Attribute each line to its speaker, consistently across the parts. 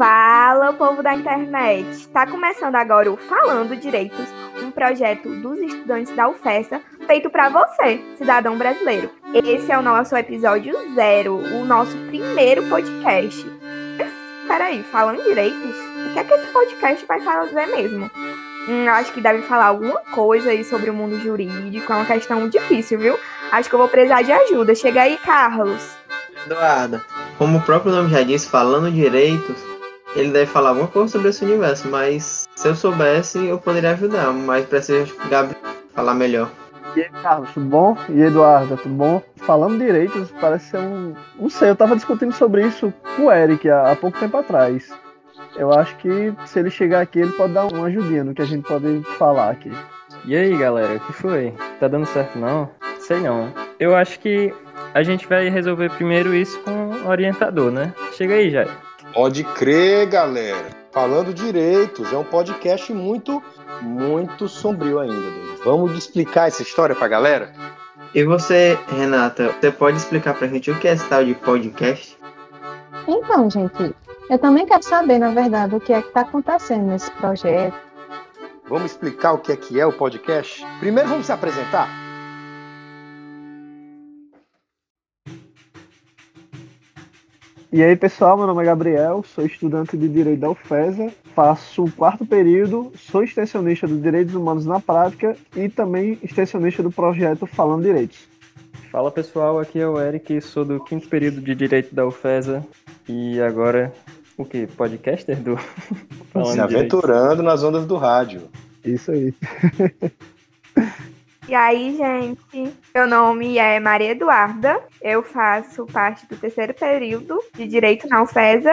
Speaker 1: Fala, povo da internet! Está começando agora o Falando Direitos, um projeto dos estudantes da UFESA feito para você, cidadão brasileiro. Esse é o nosso episódio zero, o nosso primeiro podcast. Mas, peraí, falando direitos? O que é que esse podcast vai fazer mesmo? Hum, acho que deve falar alguma coisa aí sobre o mundo jurídico, é uma questão difícil, viu? Acho que eu vou precisar de ajuda. Chega aí, Carlos.
Speaker 2: Eduarda, como o próprio nome já disse, falando direitos, ele deve falar alguma coisa sobre esse universo, mas se eu soubesse, eu poderia ajudar, mas preciso Gabriel falar melhor.
Speaker 3: E aí, Carlos, tudo bom? E Eduardo, tudo bom? Falando direitos, parece ser um. Não sei, eu tava discutindo sobre isso com o Eric há, há pouco tempo atrás. Eu acho que se ele chegar aqui, ele pode dar uma ajudinha no que a gente pode falar aqui.
Speaker 4: E aí, galera, o que foi? Tá dando certo não? Sei não. Eu acho que a gente vai resolver primeiro isso com o orientador, né? Chega aí, Jair.
Speaker 5: Pode crer, galera. Falando direitos, é um podcast muito, muito sombrio ainda. Vamos explicar essa história pra galera?
Speaker 2: E você, Renata, você pode explicar pra gente o que é esse tal de podcast?
Speaker 6: Então, gente, eu também quero saber, na verdade, o que é que está acontecendo nesse projeto.
Speaker 5: Vamos explicar o que é que é o podcast? Primeiro vamos se apresentar.
Speaker 3: E aí, pessoal, meu nome é Gabriel, sou estudante de Direito da UFESA, faço o quarto período, sou extensionista dos Direitos Humanos na Prática e também extensionista do projeto Falando Direitos.
Speaker 4: Fala pessoal, aqui é o Eric, sou do quinto período de Direito da UFESA e agora, o que? Podcaster do
Speaker 5: Falando Se aventurando Direito. nas ondas do rádio.
Speaker 3: Isso aí.
Speaker 1: E aí, gente, meu nome é Maria Eduarda, eu faço parte do terceiro período de Direito na UFESA,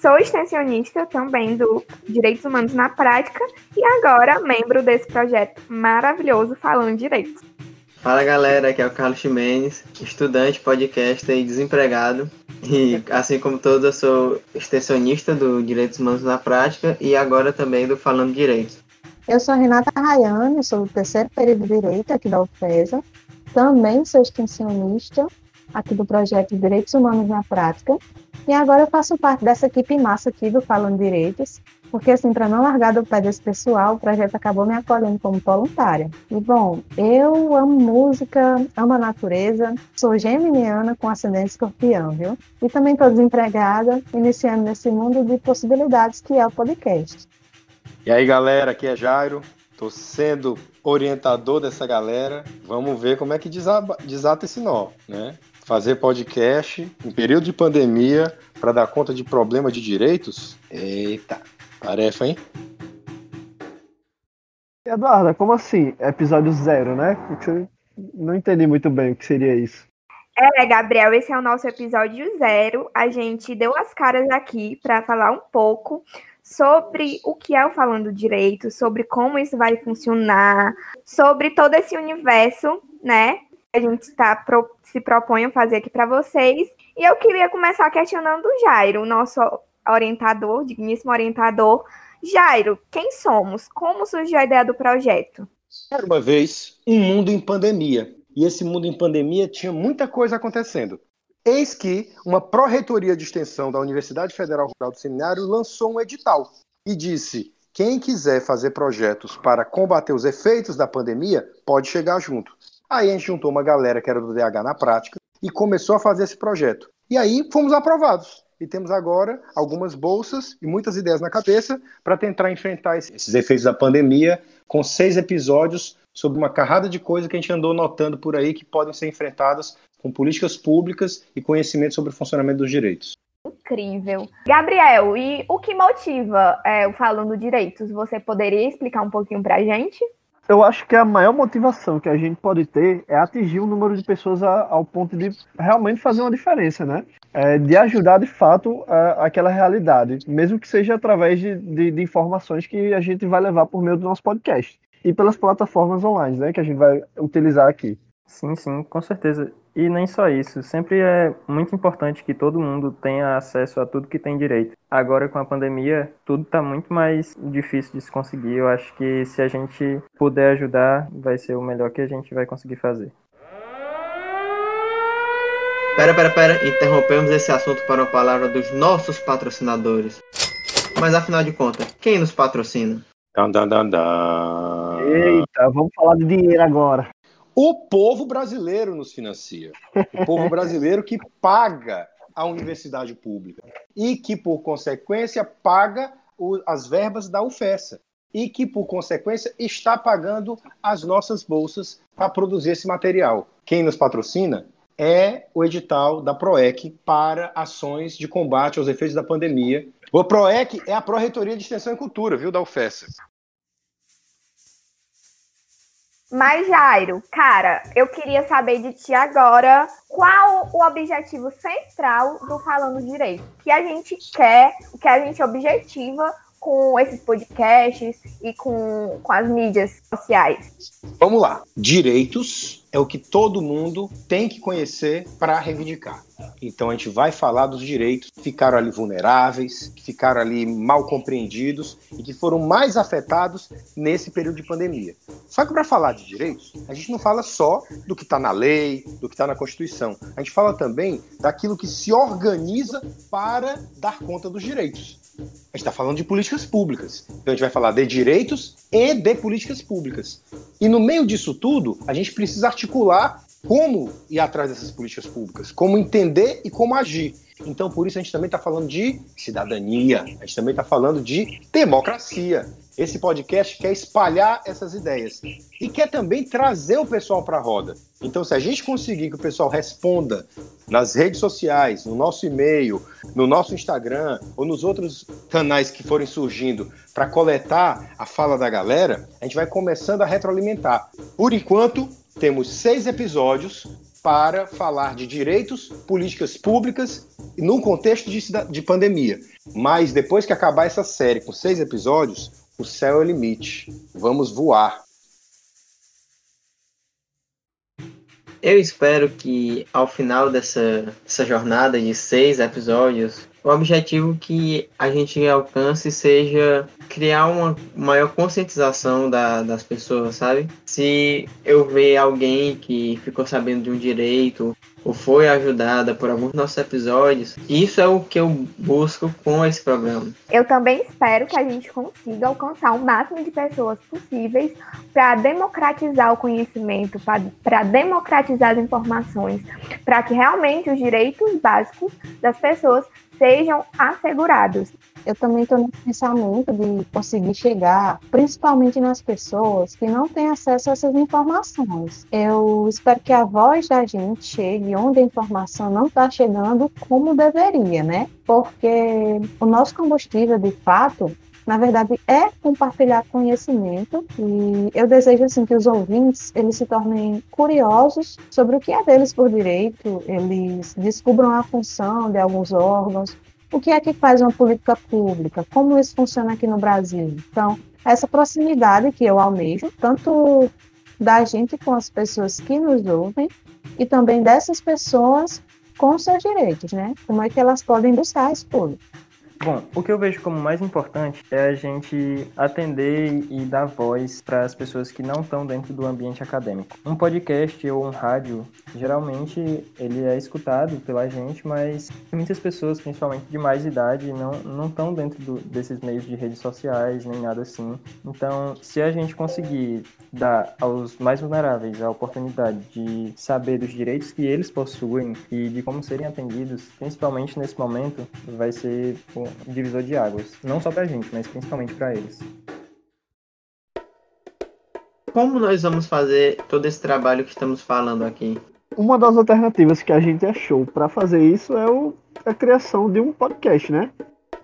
Speaker 1: sou extensionista também do Direitos Humanos na Prática e agora membro desse projeto maravilhoso Falando Direitos.
Speaker 2: Fala galera, aqui é o Carlos Ximenes, estudante, podcaster e desempregado. E assim como todos, eu sou extensionista do Direitos Humanos na Prática e agora também do Falando Direitos.
Speaker 6: Eu sou Renata Rayane, sou do terceiro período de Direito aqui da UFESA. Também sou extensionista aqui do projeto Direitos Humanos na Prática. E agora eu faço parte dessa equipe massa aqui do Falando Direitos, porque assim, para não largar do pé desse pessoal, o projeto acabou me acolhendo como voluntária. E bom, eu amo música, amo a natureza, sou geminiana com ascendente escorpião, viu? E também estou desempregada, iniciando nesse mundo de possibilidades que é o podcast.
Speaker 5: E aí, galera, aqui é Jairo. Tô sendo orientador dessa galera. Vamos ver como é que desaba, desata esse nó, né? Fazer podcast em período de pandemia para dar conta de problema de direitos? Eita, tarefa, hein?
Speaker 3: Eduardo, como assim? Episódio zero, né? Não entendi muito bem o que seria isso.
Speaker 1: É, Gabriel, esse é o nosso episódio zero. A gente deu as caras aqui para falar um pouco sobre o que é o Falando Direito, sobre como isso vai funcionar, sobre todo esse universo, né? Que a gente tá pro, se propõe a fazer aqui para vocês. E eu queria começar questionando o Jairo, nosso orientador, digníssimo orientador. Jairo, quem somos? Como surgiu a ideia do projeto?
Speaker 5: Era uma vez um mundo em pandemia. E esse mundo em pandemia tinha muita coisa acontecendo. Eis que uma pró-reitoria de extensão da Universidade Federal Rural do Seminário lançou um edital e disse: quem quiser fazer projetos para combater os efeitos da pandemia, pode chegar junto. Aí a gente juntou uma galera que era do DH na prática e começou a fazer esse projeto. E aí fomos aprovados. E temos agora algumas bolsas e muitas ideias na cabeça para tentar enfrentar esses efeitos da pandemia com seis episódios sobre uma carrada de coisas que a gente andou notando por aí que podem ser enfrentadas com políticas públicas e conhecimento sobre o funcionamento dos direitos.
Speaker 1: Incrível. Gabriel, e o que motiva é, o Falando Direitos? Você poderia explicar um pouquinho para a gente?
Speaker 3: Eu acho que a maior motivação que a gente pode ter é atingir o número de pessoas a, ao ponto de realmente fazer uma diferença, né? É, de ajudar de fato a, aquela realidade, mesmo que seja através de, de, de informações que a gente vai levar por meio do nosso podcast e pelas plataformas online, né? Que a gente vai utilizar aqui.
Speaker 4: Sim, sim, com certeza. E nem só isso, sempre é muito importante que todo mundo tenha acesso a tudo que tem direito. Agora com a pandemia, tudo está muito mais difícil de se conseguir. Eu acho que se a gente puder ajudar, vai ser o melhor que a gente vai conseguir fazer.
Speaker 2: Pera, pera, pera, interrompemos esse assunto para a palavra dos nossos patrocinadores. Mas afinal de contas, quem nos patrocina?
Speaker 5: Dan, dan, dan, dan.
Speaker 3: Eita, vamos falar de dinheiro agora.
Speaker 5: O povo brasileiro nos financia. O povo brasileiro que paga a universidade pública e que, por consequência, paga o- as verbas da UFESA e que, por consequência, está pagando as nossas bolsas para produzir esse material. Quem nos patrocina é o edital da PROEC para ações de combate aos efeitos da pandemia. O PROEC é a Pró-Reitoria de Extensão e Cultura, viu, da UFESA.
Speaker 1: Mas, Jairo, cara, eu queria saber de ti agora qual o objetivo central do Falando Direito. O que a gente quer, o que a gente objetiva com esses podcasts e com, com as mídias sociais.
Speaker 5: Vamos lá. Direitos é o que todo mundo tem que conhecer para reivindicar. Então a gente vai falar dos direitos que ficaram ali vulneráveis, que ficaram ali mal compreendidos e que foram mais afetados nesse período de pandemia. Só que para falar de direitos, a gente não fala só do que está na lei, do que está na Constituição. A gente fala também daquilo que se organiza para dar conta dos direitos. A gente está falando de políticas públicas. Então a gente vai falar de direitos e de políticas públicas. E no meio disso tudo, a gente precisa articular como ir atrás dessas políticas públicas, como entender e como agir. Então, por isso, a gente também está falando de cidadania, a gente também está falando de democracia. Esse podcast quer espalhar essas ideias e quer também trazer o pessoal para a roda. Então, se a gente conseguir que o pessoal responda nas redes sociais, no nosso e-mail, no nosso Instagram ou nos outros canais que forem surgindo para coletar a fala da galera, a gente vai começando a retroalimentar. Por enquanto, temos seis episódios para falar de direitos, políticas públicas num contexto de, de pandemia. Mas depois que acabar essa série com seis episódios, o céu é o limite. Vamos voar.
Speaker 2: Eu espero que ao final dessa, dessa jornada de seis episódios, o objetivo que a gente alcance seja criar uma maior conscientização da- das pessoas, sabe? Se eu ver alguém que ficou sabendo de um direito ou foi ajudada por alguns nossos episódios, isso é o que eu busco com esse programa.
Speaker 1: Eu também espero que a gente consiga alcançar o máximo de pessoas possíveis para democratizar o conhecimento, para democratizar as informações, para que realmente os direitos básicos das pessoas sejam assegurados.
Speaker 6: Eu também estou nesse pensamento de conseguir chegar, principalmente nas pessoas que não têm acesso a essas informações. Eu espero que a voz da gente chegue onde a informação não está chegando como deveria, né? Porque o nosso combustível, de fato, na verdade, é compartilhar conhecimento e eu desejo assim que os ouvintes eles se tornem curiosos sobre o que é deles por direito, eles descubram a função de alguns órgãos, o que é que faz uma política pública, como isso funciona aqui no Brasil. Então, essa proximidade que eu almejo, tanto da gente com as pessoas que nos ouvem e também dessas pessoas com seus direitos, né? Como é que elas podem buscar esse público.
Speaker 4: Bom, o que eu vejo como mais importante é a gente atender e dar voz para as pessoas que não estão dentro do ambiente acadêmico. Um podcast ou um rádio, geralmente ele é escutado pela gente, mas muitas pessoas, principalmente de mais idade, não não estão dentro do, desses meios de redes sociais nem nada assim. Então, se a gente conseguir dar aos mais vulneráveis a oportunidade de saber dos direitos que eles possuem e de como serem atendidos, principalmente nesse momento, vai ser um divisor de águas. Não só pra gente, mas principalmente pra eles.
Speaker 2: Como nós vamos fazer todo esse trabalho que estamos falando aqui?
Speaker 3: Uma das alternativas que a gente achou para fazer isso é o- a criação de um podcast, né?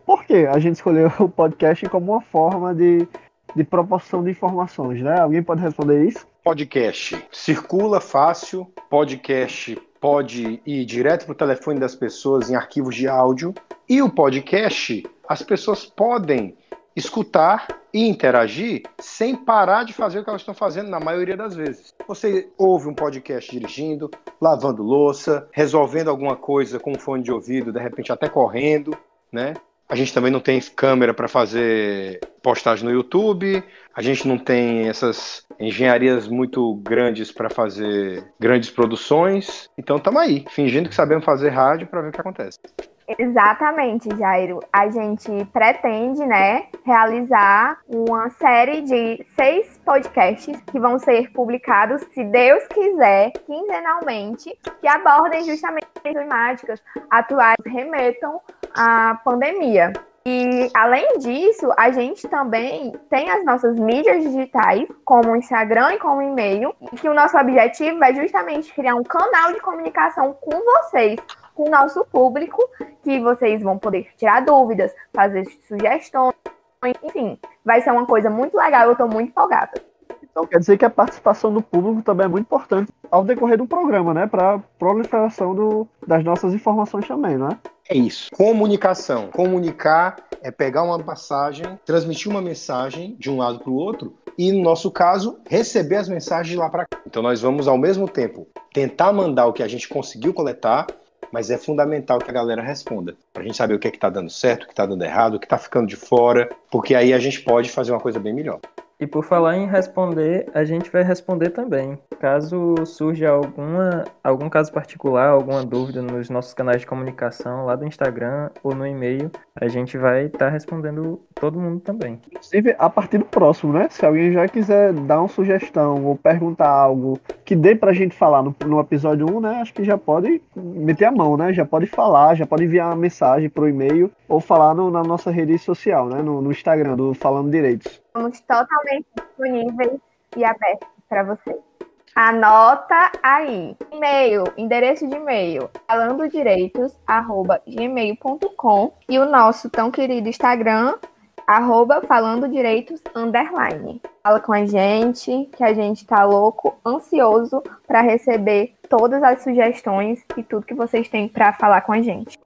Speaker 3: Por que a gente escolheu o podcast como uma forma de, de proporção de informações, né? Alguém pode responder isso?
Speaker 5: Podcast circula fácil, podcast pode ir direto para o telefone das pessoas em arquivos de áudio. E o podcast, as pessoas podem escutar e interagir sem parar de fazer o que elas estão fazendo na maioria das vezes. Você ouve um podcast dirigindo, lavando louça, resolvendo alguma coisa com um fone de ouvido, de repente até correndo, né? A gente também não tem câmera para fazer postagem no YouTube, a gente não tem essas engenharias muito grandes para fazer grandes produções. Então estamos aí, fingindo que sabemos fazer rádio para ver o que acontece.
Speaker 1: Exatamente, Jairo. A gente pretende, né, realizar uma série de seis podcasts que vão ser publicados, se Deus quiser, quinzenalmente, que abordem justamente temáticas atuais que remetam à pandemia. E além disso, a gente também tem as nossas mídias digitais, como o Instagram e como e-mail, e que o nosso objetivo é justamente criar um canal de comunicação com vocês, com o nosso público, que vocês vão poder tirar dúvidas, fazer sugestões, enfim, vai ser uma coisa muito legal, eu estou muito empolgada.
Speaker 3: Então quer dizer que a participação do público também é muito importante ao decorrer do programa, né? Para proliferação do, das nossas informações também, né?
Speaker 5: É isso. Comunicação. Comunicar é pegar uma passagem, transmitir uma mensagem de um lado para o outro e, no nosso caso, receber as mensagens de lá para cá. Então nós vamos, ao mesmo tempo, tentar mandar o que a gente conseguiu coletar mas é fundamental que a galera responda. Pra gente saber o que é que tá dando certo, o que tá dando errado, o que tá ficando de fora, porque aí a gente pode fazer uma coisa bem melhor.
Speaker 4: E por falar em responder, a gente vai responder também. Caso surja alguma, algum caso particular, alguma dúvida nos nossos canais de comunicação, lá do Instagram ou no e-mail, a gente vai estar tá respondendo todo mundo também.
Speaker 3: Inclusive, a partir do próximo, né? Se alguém já quiser dar uma sugestão ou perguntar algo que dê pra gente falar no, no episódio 1, né? Acho que já pode meter a mão, né? Já pode falar, já pode enviar uma mensagem pro e-mail ou falar no, na nossa rede social, né? No, no Instagram do Falando Direitos.
Speaker 1: Estamos totalmente disponíveis e abertos para você. Anota aí. E-mail, endereço de e-mail, falandodireitos@gmail.com e o nosso tão querido Instagram, arroba underline. Fala com a gente, que a gente tá louco, ansioso para receber todas as sugestões e tudo que vocês têm para falar com a gente.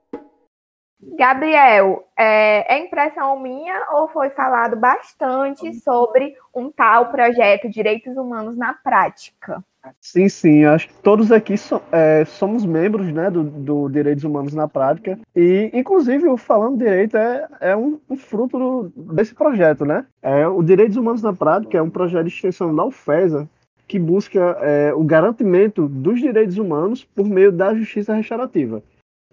Speaker 1: Gabriel, é, é, impressão minha ou foi falado bastante sobre um tal projeto Direitos Humanos na Prática?
Speaker 3: Sim, sim, acho que todos aqui so, é, somos membros né, do, do, Direitos Humanos na Prática e, inclusive, o Falando Direito é, é um, um fruto do, desse projeto, né? É, o Direitos Humanos na Prática é um projeto de extensão da UFESA que busca é, o garantimento dos direitos humanos por meio da justiça restaurativa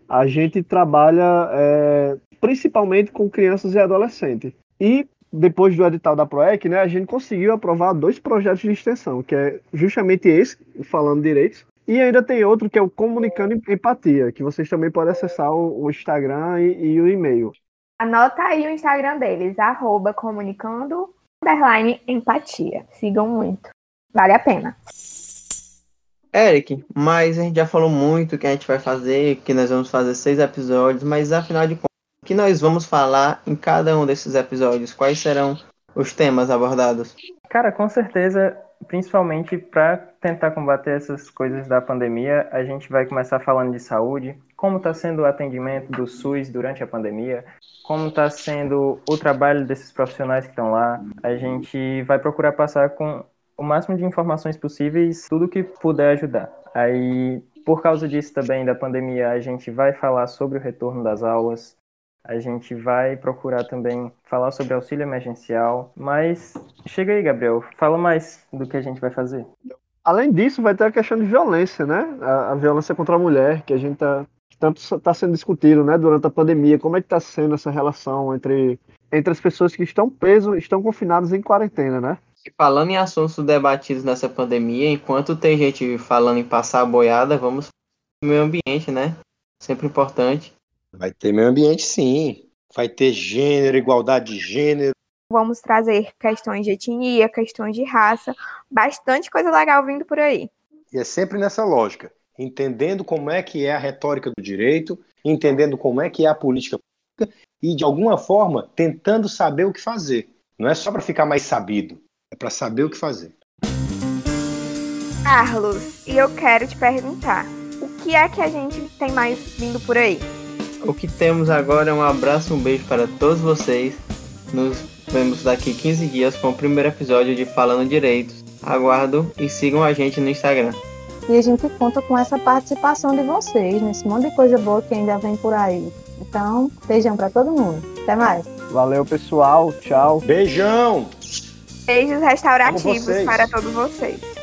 Speaker 3: a gente trabalha é, principalmente com crianças e adolescentes. E depois do edital da PROEC, né, a gente conseguiu aprovar dois projetos de extensão, que é justamente esse, Falando Direitos, e ainda tem outro que é o Comunicando Empatia, que vocês também podem acessar o, o Instagram e, e, o e-mail.
Speaker 1: Anota aí o Instagram deles, comunicando empatia. Sigam muito. Vale a pena.
Speaker 2: Eric, mas a gente já falou muito que a gente vai fazer, que nós vamos fazer seis episódios, mas afinal de contas, o que nós vamos falar em cada um desses episódios? Quais serão os temas abordados?
Speaker 4: Cara, com certeza, principalmente para tentar combater essas coisas da pandemia, a gente vai começar falando de saúde, como está sendo o atendimento do SUS durante a pandemia, como está sendo o trabalho desses profissionais que estão lá. A gente vai procurar passar com o máximo de informações possíveis, tudo que puder ajudar. Aí, por causa disso também, da pandemia, a gente vai falar sobre o retorno das aulas, a gente vai procurar também falar sobre auxílio emergencial, mas chega aí, Gabriel, fala mais do que a gente vai fazer.
Speaker 3: Além disso, vai ter a questão de violência, né? A, a violência contra a mulher, que a gente tá, tanto está sendo discutido, né, durante a pandemia. Como é que está sendo essa relação entre, entre as pessoas que estão presas, estão confinadas em quarentena, né?
Speaker 2: E falando em assuntos debatidos nessa pandemia, enquanto tem gente falando em passar a boiada, vamos para o meio ambiente, né? Sempre importante.
Speaker 5: Vai ter meio ambiente, sim. Vai ter gênero, igualdade de gênero.
Speaker 1: Vamos trazer questões de etnia, questões de raça, bastante coisa legal vindo por aí.
Speaker 5: E é sempre nessa lógica, entendendo como é que é a retórica do direito, entendendo como é que é a política pública e, de alguma forma, tentando saber o que fazer. Não é só para ficar mais sabido, é para saber o que fazer.
Speaker 1: Carlos, e eu quero te perguntar, o que é que a gente tem mais vindo por aí?
Speaker 2: O que temos agora é um abraço, um beijo para todos vocês. Nos vemos daqui 15 dias com o primeiro episódio de Falando Direitos. Aguardo e sigam a gente no Instagram.
Speaker 6: E a gente conta com essa participação de vocês nesse monte de coisa boa que ainda vem por aí. Então, beijão para todo mundo. Até mais.
Speaker 3: Valeu, pessoal. Tchau.
Speaker 5: Beijão.
Speaker 1: Beijos restaurativos para todos vocês.